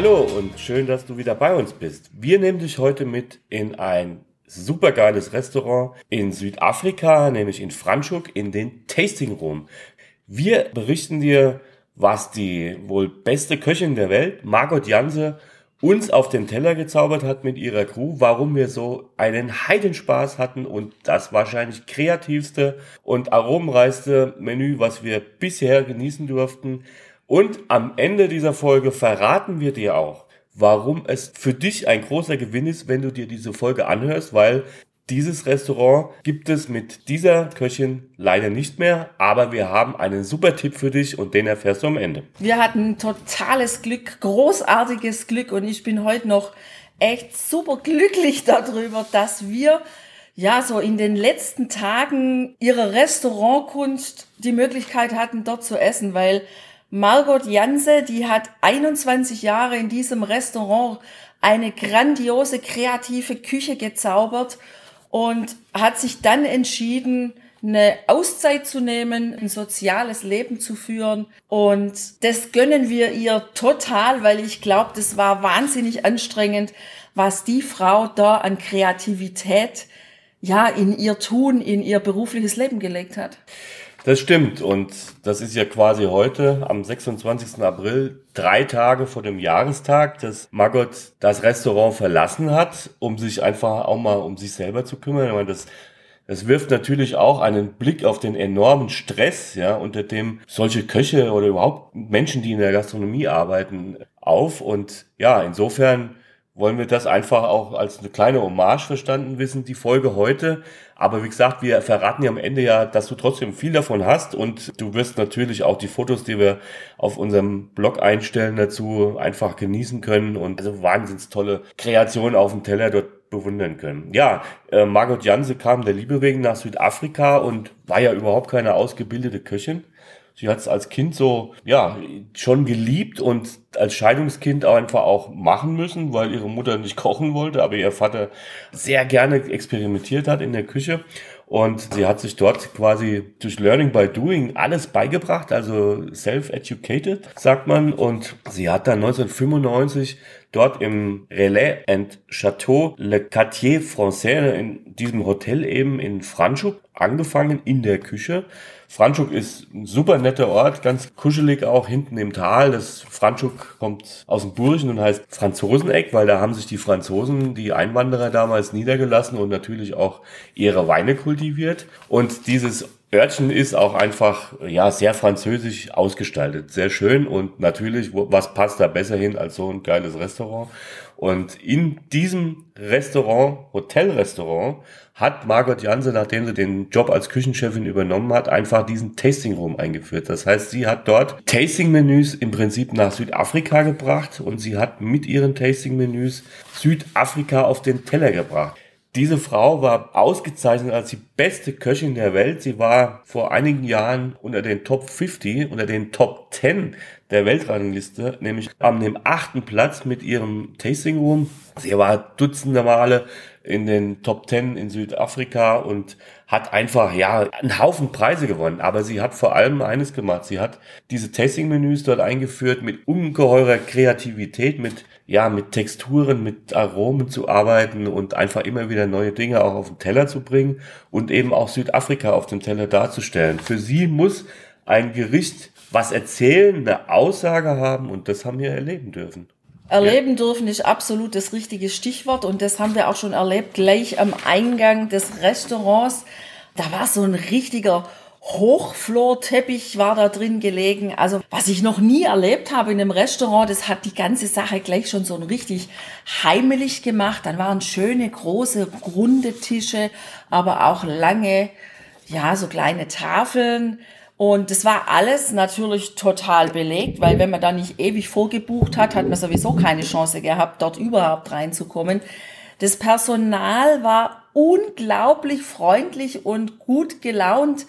Hallo und schön, dass du wieder bei uns bist. Wir nehmen dich heute mit in ein supergeiles Restaurant in Südafrika, nämlich in Franschhoek, in den Tasting Room. Wir berichten dir, was die wohl beste Köchin der Welt, Margot Janse, uns auf den Teller gezaubert hat mit ihrer Crew, warum wir so einen Heidenspaß hatten und das wahrscheinlich kreativste und aromenreichste Menü, was wir bisher genießen durften. Und am Ende dieser Folge verraten wir dir auch, warum es für dich ein großer Gewinn ist, wenn du dir diese Folge anhörst, weil dieses Restaurant gibt es mit dieser Köchin leider nicht mehr, aber wir haben einen super Tipp für dich und den erfährst du am Ende. Wir hatten totales Glück, großartiges Glück und ich bin heute noch echt super glücklich darüber, dass wir ja so in den letzten Tagen ihre Restaurantkunst die Möglichkeit hatten, dort zu essen, weil Margot Janse, die hat 21 Jahre in diesem Restaurant eine grandiose kreative Küche gezaubert und hat sich dann entschieden, eine Auszeit zu nehmen, ein soziales Leben zu führen. Und das gönnen wir ihr total, weil ich glaube, das war wahnsinnig anstrengend, was die Frau da an Kreativität ja in ihr Tun, in ihr berufliches Leben gelegt hat. Das stimmt und das ist ja quasi heute am 26. April, drei Tage vor dem Jahrestag, dass Margot das Restaurant verlassen hat, um sich einfach auch mal um sich selber zu kümmern. Ich meine, das, das wirft natürlich auch einen Blick auf den enormen Stress, ja, unter dem solche Köche oder überhaupt Menschen, die in der Gastronomie arbeiten, auf und ja, insofern wollen wir das einfach auch als eine kleine Hommage verstanden wissen, die Folge heute. Aber wie gesagt, wir verraten ja am Ende ja, dass du trotzdem viel davon hast und du wirst natürlich auch die Fotos, die wir auf unserem Blog einstellen dazu, einfach genießen können und also wahnsinns tolle Kreationen auf dem Teller dort bewundern können. Ja, äh, Margot Janse kam der Liebe wegen nach Südafrika und war ja überhaupt keine ausgebildete Köchin. Sie hat es als Kind so, ja, schon geliebt und als Scheidungskind einfach auch machen müssen, weil ihre Mutter nicht kochen wollte, aber ihr Vater sehr gerne experimentiert hat in der Küche. Und sie hat sich dort quasi durch Learning by Doing alles beigebracht, also self-educated, sagt man. Und sie hat dann 1995 dort im Relais and Château Le Quartier Français in diesem Hotel eben in Franschhoek angefangen in der Küche Franschuk ist ein super netter Ort, ganz kuschelig auch hinten im Tal. Das Franschuk kommt aus dem Burgen und heißt Franzoseneck, weil da haben sich die Franzosen, die Einwanderer damals niedergelassen und natürlich auch ihre Weine kultiviert. Und dieses Örtchen ist auch einfach, ja, sehr französisch ausgestaltet. Sehr schön und natürlich, was passt da besser hin als so ein geiles Restaurant? Und in diesem Restaurant, Hotelrestaurant, hat Margot Janse, nachdem sie den Job als Küchenchefin übernommen hat, einfach diesen Tasting Room eingeführt. Das heißt, sie hat dort Tasting-Menüs im Prinzip nach Südafrika gebracht und sie hat mit ihren Tasting-Menüs Südafrika auf den Teller gebracht. Diese Frau war ausgezeichnet als die beste Köchin der Welt. Sie war vor einigen Jahren unter den Top 50, unter den Top 10 der Weltrangliste, nämlich am dem achten Platz mit ihrem Tasting Room. Sie war dutzende Male in den Top 10 in Südafrika und hat einfach, ja, einen Haufen Preise gewonnen. Aber sie hat vor allem eines gemacht. Sie hat diese Tasting-Menüs dort eingeführt mit ungeheurer Kreativität, mit, ja, mit Texturen, mit Aromen zu arbeiten und einfach immer wieder neue Dinge auch auf den Teller zu bringen und eben auch Südafrika auf dem Teller darzustellen. Für sie muss ein Gericht was erzählen, eine Aussage haben und das haben wir erleben dürfen. Erleben dürfen ist absolut das richtige Stichwort und das haben wir auch schon erlebt gleich am Eingang des Restaurants. Da war so ein richtiger Hochflorteppich war da drin gelegen. Also was ich noch nie erlebt habe in einem Restaurant, das hat die ganze Sache gleich schon so richtig heimelig gemacht. Dann waren schöne große runde Tische, aber auch lange, ja so kleine Tafeln und das war alles natürlich total belegt, weil wenn man da nicht ewig vorgebucht hat, hat man sowieso keine Chance gehabt, dort überhaupt reinzukommen. Das Personal war unglaublich freundlich und gut gelaunt.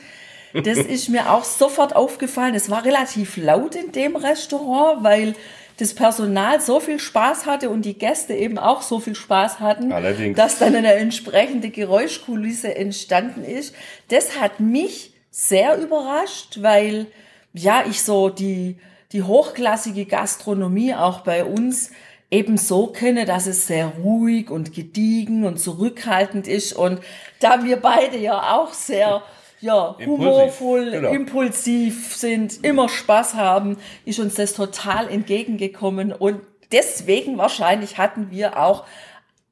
Das ist mir auch sofort aufgefallen. Es war relativ laut in dem Restaurant, weil das Personal so viel Spaß hatte und die Gäste eben auch so viel Spaß hatten, Allerdings. dass dann eine entsprechende Geräuschkulisse entstanden ist. Das hat mich sehr überrascht, weil ja, ich so die, die hochklassige Gastronomie auch bei uns eben so kenne, dass es sehr ruhig und gediegen und zurückhaltend ist. Und da wir beide ja auch sehr ja, humorvoll, genau. impulsiv sind, immer Spaß haben, ist uns das total entgegengekommen. Und deswegen wahrscheinlich hatten wir auch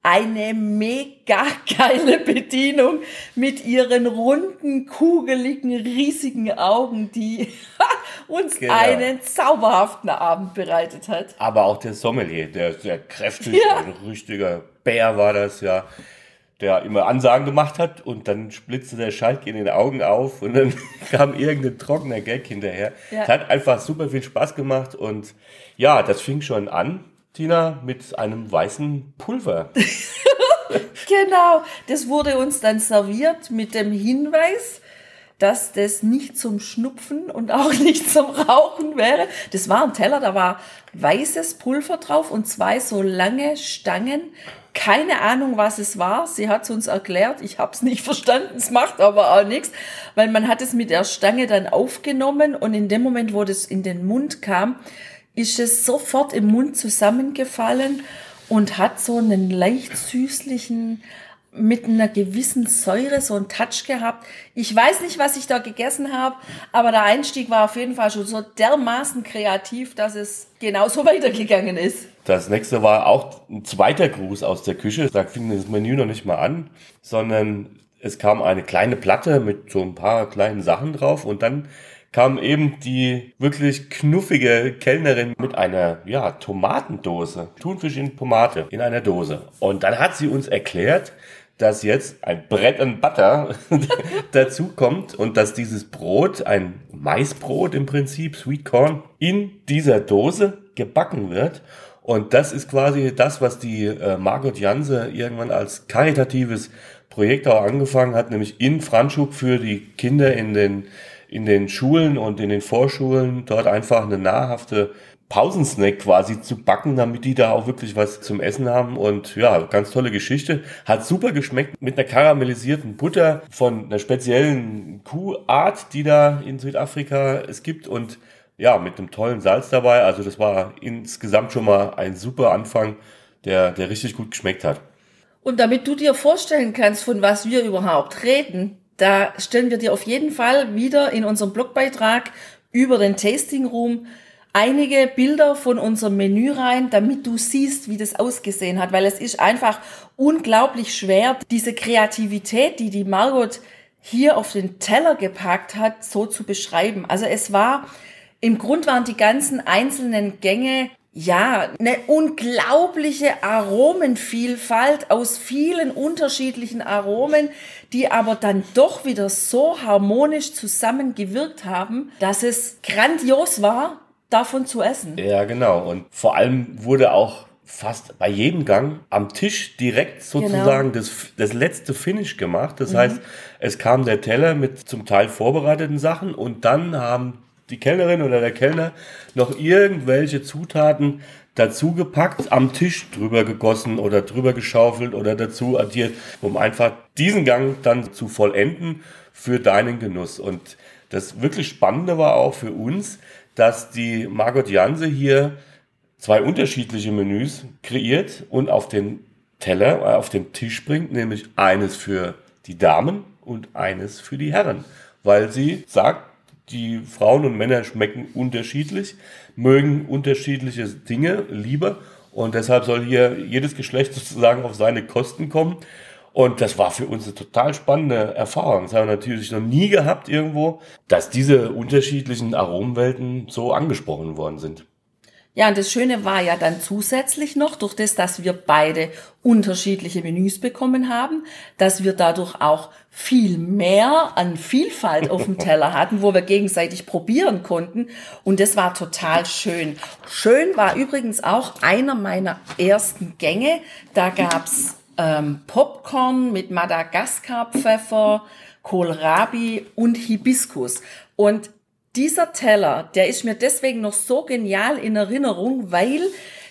eine mega geile Bedienung mit ihren runden, kugeligen, riesigen Augen, die uns genau. einen zauberhaften Abend bereitet hat. Aber auch der Sommelier, der sehr kräftig, ja. ein richtiger Bär war das ja, der immer Ansagen gemacht hat und dann splitzte der Schalk in den Augen auf und dann kam irgendein trockener Gag hinterher. Ja. Es hat einfach super viel Spaß gemacht und ja, das fing schon an Tina, mit einem weißen Pulver. genau, das wurde uns dann serviert mit dem Hinweis, dass das nicht zum Schnupfen und auch nicht zum Rauchen wäre. Das war ein Teller, da war weißes Pulver drauf und zwei so lange Stangen. Keine Ahnung, was es war. Sie hat es uns erklärt. Ich habe es nicht verstanden. Es macht aber auch nichts, weil man hat es mit der Stange dann aufgenommen und in dem Moment, wo das in den Mund kam, ist es sofort im Mund zusammengefallen und hat so einen leicht süßlichen, mit einer gewissen Säure so einen Touch gehabt. Ich weiß nicht, was ich da gegessen habe, aber der Einstieg war auf jeden Fall schon so dermaßen kreativ, dass es genauso weitergegangen ist. Das nächste war auch ein zweiter Gruß aus der Küche. Da fing das Menü noch nicht mal an, sondern es kam eine kleine Platte mit so ein paar kleinen Sachen drauf und dann kam eben die wirklich knuffige Kellnerin mit einer, ja, Tomatendose. Thunfisch in Tomate in einer Dose. Und dann hat sie uns erklärt, dass jetzt ein Brett and Butter dazu kommt und dass dieses Brot, ein Maisbrot im Prinzip, Sweet Corn, in dieser Dose gebacken wird. Und das ist quasi das, was die äh, Margot Janse irgendwann als karitatives Projekt auch angefangen hat, nämlich in Franschub für die Kinder in den in den Schulen und in den Vorschulen dort einfach eine nahrhafte Pausensnack quasi zu backen, damit die da auch wirklich was zum Essen haben. Und ja, ganz tolle Geschichte. Hat super geschmeckt mit einer karamellisierten Butter von einer speziellen Kuhart, die da in Südafrika es gibt. Und ja, mit einem tollen Salz dabei. Also das war insgesamt schon mal ein super Anfang, der, der richtig gut geschmeckt hat. Und damit du dir vorstellen kannst, von was wir überhaupt reden, da stellen wir dir auf jeden Fall wieder in unserem Blogbeitrag über den Tasting Room einige Bilder von unserem Menü rein, damit du siehst, wie das ausgesehen hat, weil es ist einfach unglaublich schwer, diese Kreativität, die die Margot hier auf den Teller gepackt hat, so zu beschreiben. Also es war, im Grund waren die ganzen einzelnen Gänge ja, eine unglaubliche Aromenvielfalt aus vielen unterschiedlichen Aromen, die aber dann doch wieder so harmonisch zusammengewirkt haben, dass es grandios war, davon zu essen. Ja, genau. Und vor allem wurde auch fast bei jedem Gang am Tisch direkt sozusagen genau. das, das letzte Finish gemacht. Das mhm. heißt, es kam der Teller mit zum Teil vorbereiteten Sachen und dann haben die Kellnerin oder der Kellner noch irgendwelche Zutaten dazu gepackt, am Tisch drüber gegossen oder drüber geschaufelt oder dazu addiert, um einfach diesen Gang dann zu vollenden für deinen Genuss. Und das wirklich Spannende war auch für uns, dass die Margot Janse hier zwei unterschiedliche Menüs kreiert und auf den Teller, äh, auf den Tisch bringt, nämlich eines für die Damen und eines für die Herren, weil sie sagt, die Frauen und Männer schmecken unterschiedlich, mögen unterschiedliche Dinge lieber und deshalb soll hier jedes Geschlecht sozusagen auf seine Kosten kommen. Und das war für uns eine total spannende Erfahrung. Das haben wir natürlich noch nie gehabt irgendwo, dass diese unterschiedlichen Aromenwelten so angesprochen worden sind. Ja, und das Schöne war ja dann zusätzlich noch, durch das, dass wir beide unterschiedliche Menüs bekommen haben, dass wir dadurch auch viel mehr an Vielfalt auf dem Teller hatten, wo wir gegenseitig probieren konnten. Und das war total schön. Schön war übrigens auch einer meiner ersten Gänge. Da gab's ähm, Popcorn mit Madagaskar-Pfeffer, Kohlrabi und Hibiskus. Und dieser Teller, der ist mir deswegen noch so genial in Erinnerung, weil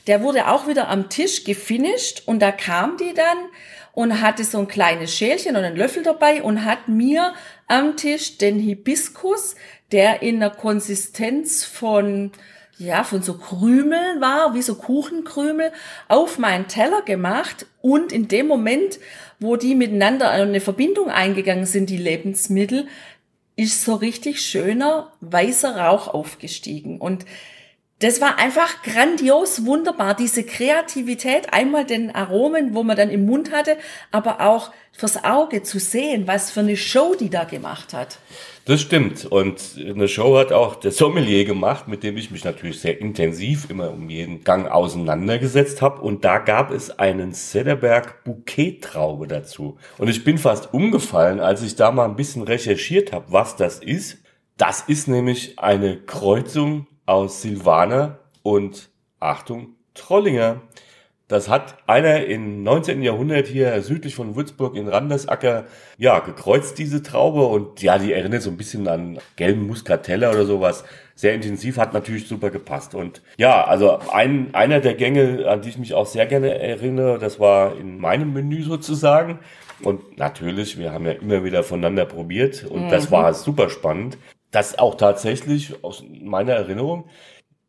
der wurde auch wieder am Tisch gefinisht und da kam die dann und hatte so ein kleines Schälchen und einen Löffel dabei und hat mir am Tisch den Hibiskus, der in der Konsistenz von ja, von so Krümeln war, wie so Kuchenkrümel, auf meinen Teller gemacht und in dem Moment, wo die miteinander eine Verbindung eingegangen sind, die Lebensmittel, ist so richtig schöner weißer Rauch aufgestiegen. Und das war einfach grandios, wunderbar. Diese Kreativität, einmal den Aromen, wo man dann im Mund hatte, aber auch fürs Auge zu sehen, was für eine Show die da gemacht hat. Das stimmt. Und eine Show hat auch der Sommelier gemacht, mit dem ich mich natürlich sehr intensiv immer um jeden Gang auseinandergesetzt habe. Und da gab es einen Sederberg Bouquet-Traube dazu. Und ich bin fast umgefallen, als ich da mal ein bisschen recherchiert habe, was das ist. Das ist nämlich eine Kreuzung aus Silvaner und Achtung, Trollinger. Das hat einer im 19. Jahrhundert hier südlich von Würzburg in Randersacker, ja, gekreuzt, diese Traube. Und ja, die erinnert so ein bisschen an gelben Muscatella oder sowas. Sehr intensiv, hat natürlich super gepasst. Und ja, also ein, einer der Gänge, an die ich mich auch sehr gerne erinnere, das war in meinem Menü sozusagen. Und natürlich, wir haben ja immer wieder voneinander probiert und mhm. das war super spannend das auch tatsächlich aus meiner Erinnerung,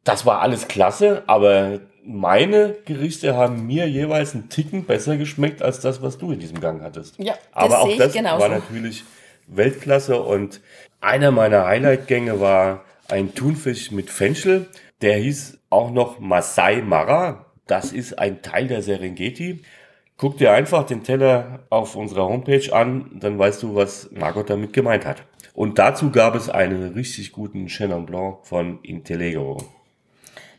das war alles klasse, aber meine Gerichte haben mir jeweils einen Ticken besser geschmeckt als das, was du in diesem Gang hattest. Ja, das aber auch das genauso. war natürlich Weltklasse und einer meiner Highlight-Gänge war ein Thunfisch mit Fenchel. Der hieß auch noch Masai Mara. Das ist ein Teil der Serengeti. Guck dir einfach den Teller auf unserer Homepage an, dann weißt du, was Margot damit gemeint hat. Und dazu gab es einen richtig guten Chenin Blanc von Intellegro.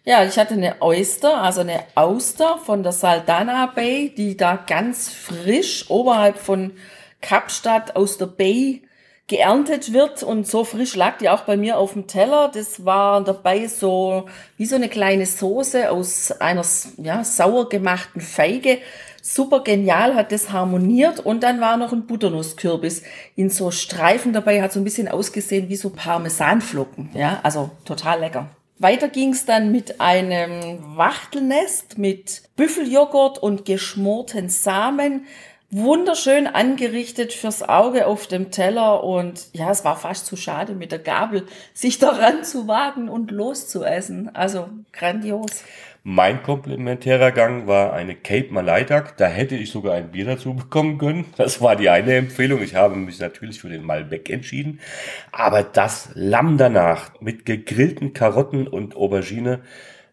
Ja, ich hatte eine Oyster, also eine Auster von der Saldana Bay, die da ganz frisch oberhalb von Kapstadt aus der Bay geerntet wird und so frisch lag die auch bei mir auf dem Teller. Das war dabei so wie so eine kleine Soße aus einer ja, sauer gemachten Feige super genial, hat das harmoniert und dann war noch ein Butternusskürbis in so Streifen dabei, hat so ein bisschen ausgesehen wie so Parmesanflocken, ja, also total lecker. Weiter ging's dann mit einem Wachtelnest mit Büffeljoghurt und geschmorten Samen. Wunderschön angerichtet fürs Auge auf dem Teller und ja, es war fast zu schade mit der Gabel, sich daran zu wagen und loszuessen. Also grandios. Mein komplementärer Gang war eine Cape Malay Duck. Da hätte ich sogar ein Bier dazu bekommen können. Das war die eine Empfehlung. Ich habe mich natürlich für den Malbec entschieden. Aber das Lamm danach mit gegrillten Karotten und Aubergine,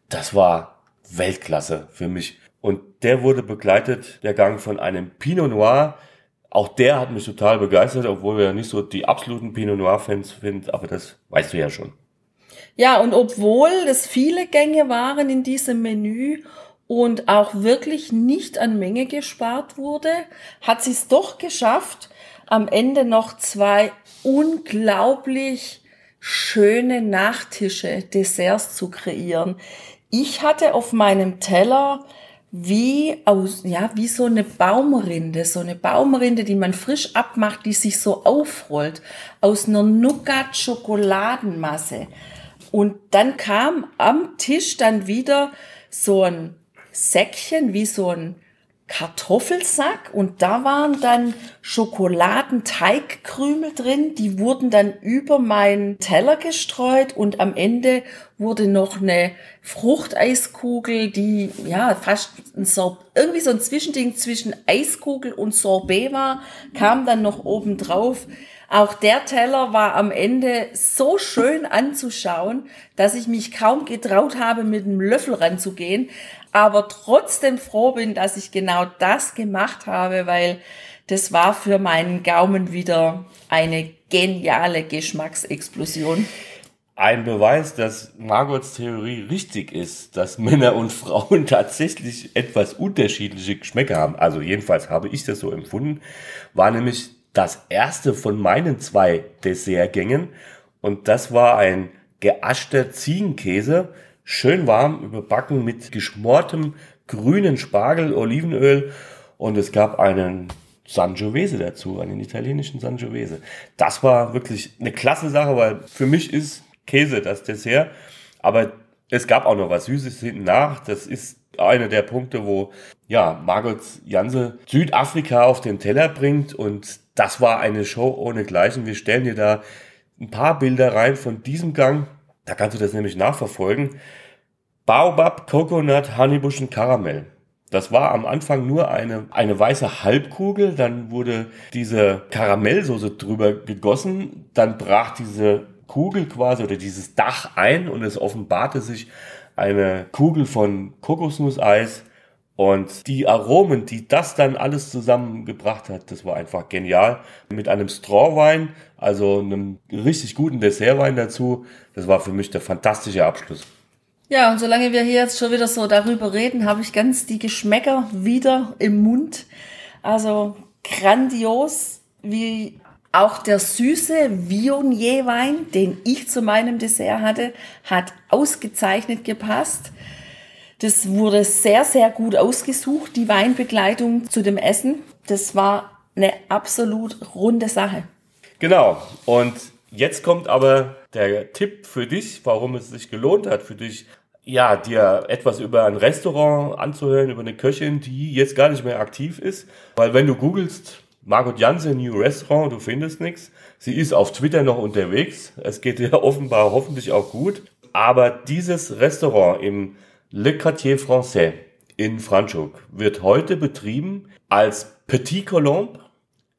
das war Weltklasse für mich. Und der wurde begleitet, der Gang von einem Pinot Noir. Auch der hat mich total begeistert, obwohl wir ja nicht so die absoluten Pinot Noir Fans sind, aber das weißt du ja schon. Ja, und obwohl es viele Gänge waren in diesem Menü und auch wirklich nicht an Menge gespart wurde, hat sie es doch geschafft, am Ende noch zwei unglaublich schöne Nachtische, Desserts zu kreieren. Ich hatte auf meinem Teller wie aus, ja, wie so eine Baumrinde, so eine Baumrinde, die man frisch abmacht, die sich so aufrollt, aus einer Nougat-Schokoladenmasse. Und dann kam am Tisch dann wieder so ein Säckchen, wie so ein Kartoffelsack und da waren dann Schokoladenteigkrümel drin, die wurden dann über meinen Teller gestreut und am Ende wurde noch eine Fruchteiskugel, die ja fast ein Sor irgendwie so ein Zwischending zwischen Eiskugel und Sorbet war, kam dann noch oben drauf. Auch der Teller war am Ende so schön anzuschauen, dass ich mich kaum getraut habe, mit einem Löffel ranzugehen, aber trotzdem froh bin, dass ich genau das gemacht habe, weil das war für meinen Gaumen wieder eine geniale Geschmacksexplosion. Ein Beweis, dass Margots Theorie richtig ist, dass Männer und Frauen tatsächlich etwas unterschiedliche Geschmäcker haben. Also jedenfalls habe ich das so empfunden, war nämlich das erste von meinen zwei Dessertgängen. Und das war ein geaschter Ziegenkäse, schön warm überbacken mit geschmortem grünen Spargel, Olivenöl und es gab einen Sangiovese dazu, einen italienischen Sangiovese. Das war wirklich eine klasse Sache, weil für mich ist Käse das Dessert, aber es gab auch noch was Süßes hinten nach. Das ist einer der Punkte, wo ja Margot Janse Südafrika auf den Teller bringt und das war eine Show ohnegleichen. Wir stellen dir da ein paar Bilder rein von diesem Gang. Da kannst du das nämlich nachverfolgen. Baobab, Coconut, Honeybush und Karamell. Das war am Anfang nur eine, eine weiße Halbkugel, dann wurde diese Karamellsoße drüber gegossen, dann brach diese Kugel quasi oder dieses Dach ein und es offenbarte sich eine Kugel von Kokosnusseis und die Aromen, die das dann alles zusammengebracht hat, das war einfach genial. Mit einem Strawwein, also einem richtig guten Dessertwein dazu, das war für mich der fantastische Abschluss. Ja, und solange wir hier jetzt schon wieder so darüber reden, habe ich ganz die Geschmäcker wieder im Mund. Also grandios, wie auch der süße Viognier-Wein, den ich zu meinem Dessert hatte, hat ausgezeichnet gepasst. Das wurde sehr, sehr gut ausgesucht, die Weinbegleitung zu dem Essen. Das war eine absolut runde Sache. Genau. Und Jetzt kommt aber der Tipp für dich, warum es sich gelohnt hat, für dich, ja, dir etwas über ein Restaurant anzuhören, über eine Köchin, die jetzt gar nicht mehr aktiv ist. Weil wenn du googelst, Margot Janse New Restaurant, du findest nichts. Sie ist auf Twitter noch unterwegs. Es geht ihr offenbar hoffentlich auch gut. Aber dieses Restaurant im Le Quartier Français in Franschhoek wird heute betrieben als Petit Colombe,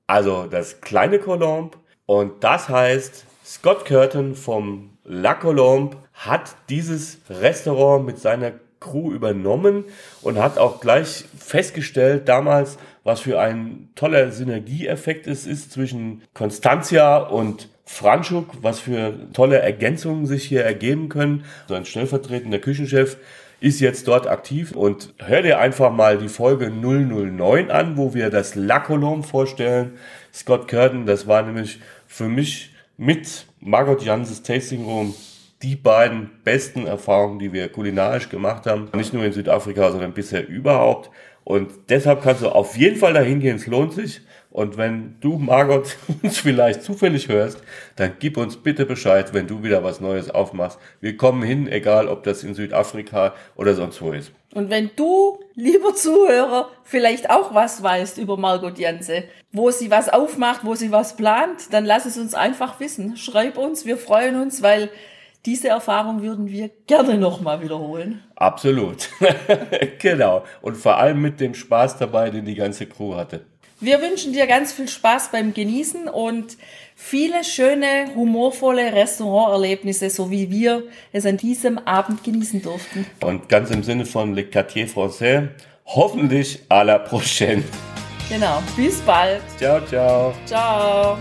also das kleine Colombe und das heißt, Scott Curtin vom La Colombe hat dieses Restaurant mit seiner Crew übernommen und hat auch gleich festgestellt damals, was für ein toller Synergieeffekt es ist zwischen Constantia und Franschuk, was für tolle Ergänzungen sich hier ergeben können. So ein stellvertretender Küchenchef ist jetzt dort aktiv und hör dir einfach mal die Folge 009 an, wo wir das La Colombe vorstellen. Scott Curtin, das war nämlich für mich mit Margot Janses Tasting Room die beiden besten Erfahrungen, die wir kulinarisch gemacht haben. Nicht nur in Südafrika, sondern bisher überhaupt. Und deshalb kannst du auf jeden Fall dahin gehen, es lohnt sich. Und wenn du, Margot, uns vielleicht zufällig hörst, dann gib uns bitte Bescheid, wenn du wieder was Neues aufmachst. Wir kommen hin, egal ob das in Südafrika oder sonst wo ist. Und wenn du, lieber Zuhörer, vielleicht auch was weißt über Margot Janse, wo sie was aufmacht, wo sie was plant, dann lass es uns einfach wissen. Schreib uns, wir freuen uns, weil diese Erfahrung würden wir gerne nochmal wiederholen. Absolut. genau. Und vor allem mit dem Spaß dabei, den die ganze Crew hatte. Wir wünschen dir ganz viel Spaß beim Genießen und viele schöne, humorvolle Restauranterlebnisse, so wie wir es an diesem Abend genießen durften. Und ganz im Sinne von Le Quartier Français, hoffentlich à la prochaine. Genau, bis bald. Ciao, ciao. Ciao.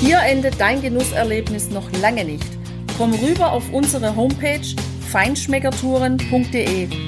Hier endet dein Genusserlebnis noch lange nicht. Komm rüber auf unsere Homepage feinschmeckertouren.de